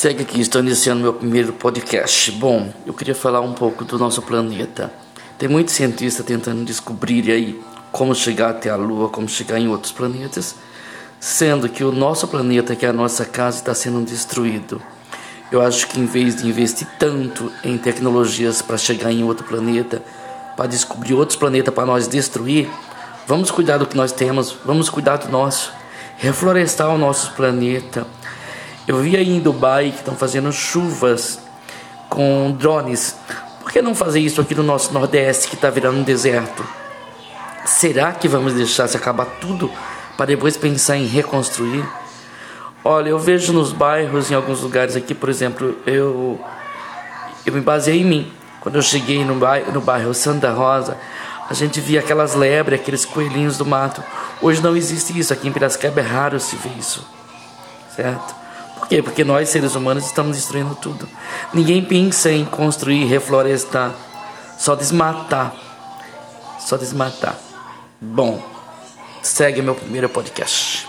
Segue aqui, estou iniciando meu primeiro podcast. Bom, eu queria falar um pouco do nosso planeta. Tem muitos cientistas tentando descobrir aí como chegar até a Lua, como chegar em outros planetas, sendo que o nosso planeta, que é a nossa casa, está sendo destruído. Eu acho que em vez de investir tanto em tecnologias para chegar em outro planeta, para descobrir outros planetas para nós destruir, vamos cuidar do que nós temos, vamos cuidar do nosso, reflorestar o nosso planeta. Eu vi aí em Dubai que estão fazendo chuvas com drones. Por que não fazer isso aqui no nosso Nordeste que está virando um deserto? Será que vamos deixar se acabar tudo para depois pensar em reconstruir? Olha, eu vejo nos bairros, em alguns lugares aqui, por exemplo, eu, eu me baseei em mim. Quando eu cheguei no bairro, no bairro Santa Rosa, a gente via aquelas lebres, aqueles coelhinhos do mato. Hoje não existe isso. Aqui em Piracicaba é raro se ver isso. Certo? Quê? Porque nós, seres humanos, estamos destruindo tudo. Ninguém pensa em construir, reflorestar. Só desmatar. Só desmatar. Bom, segue meu primeiro podcast.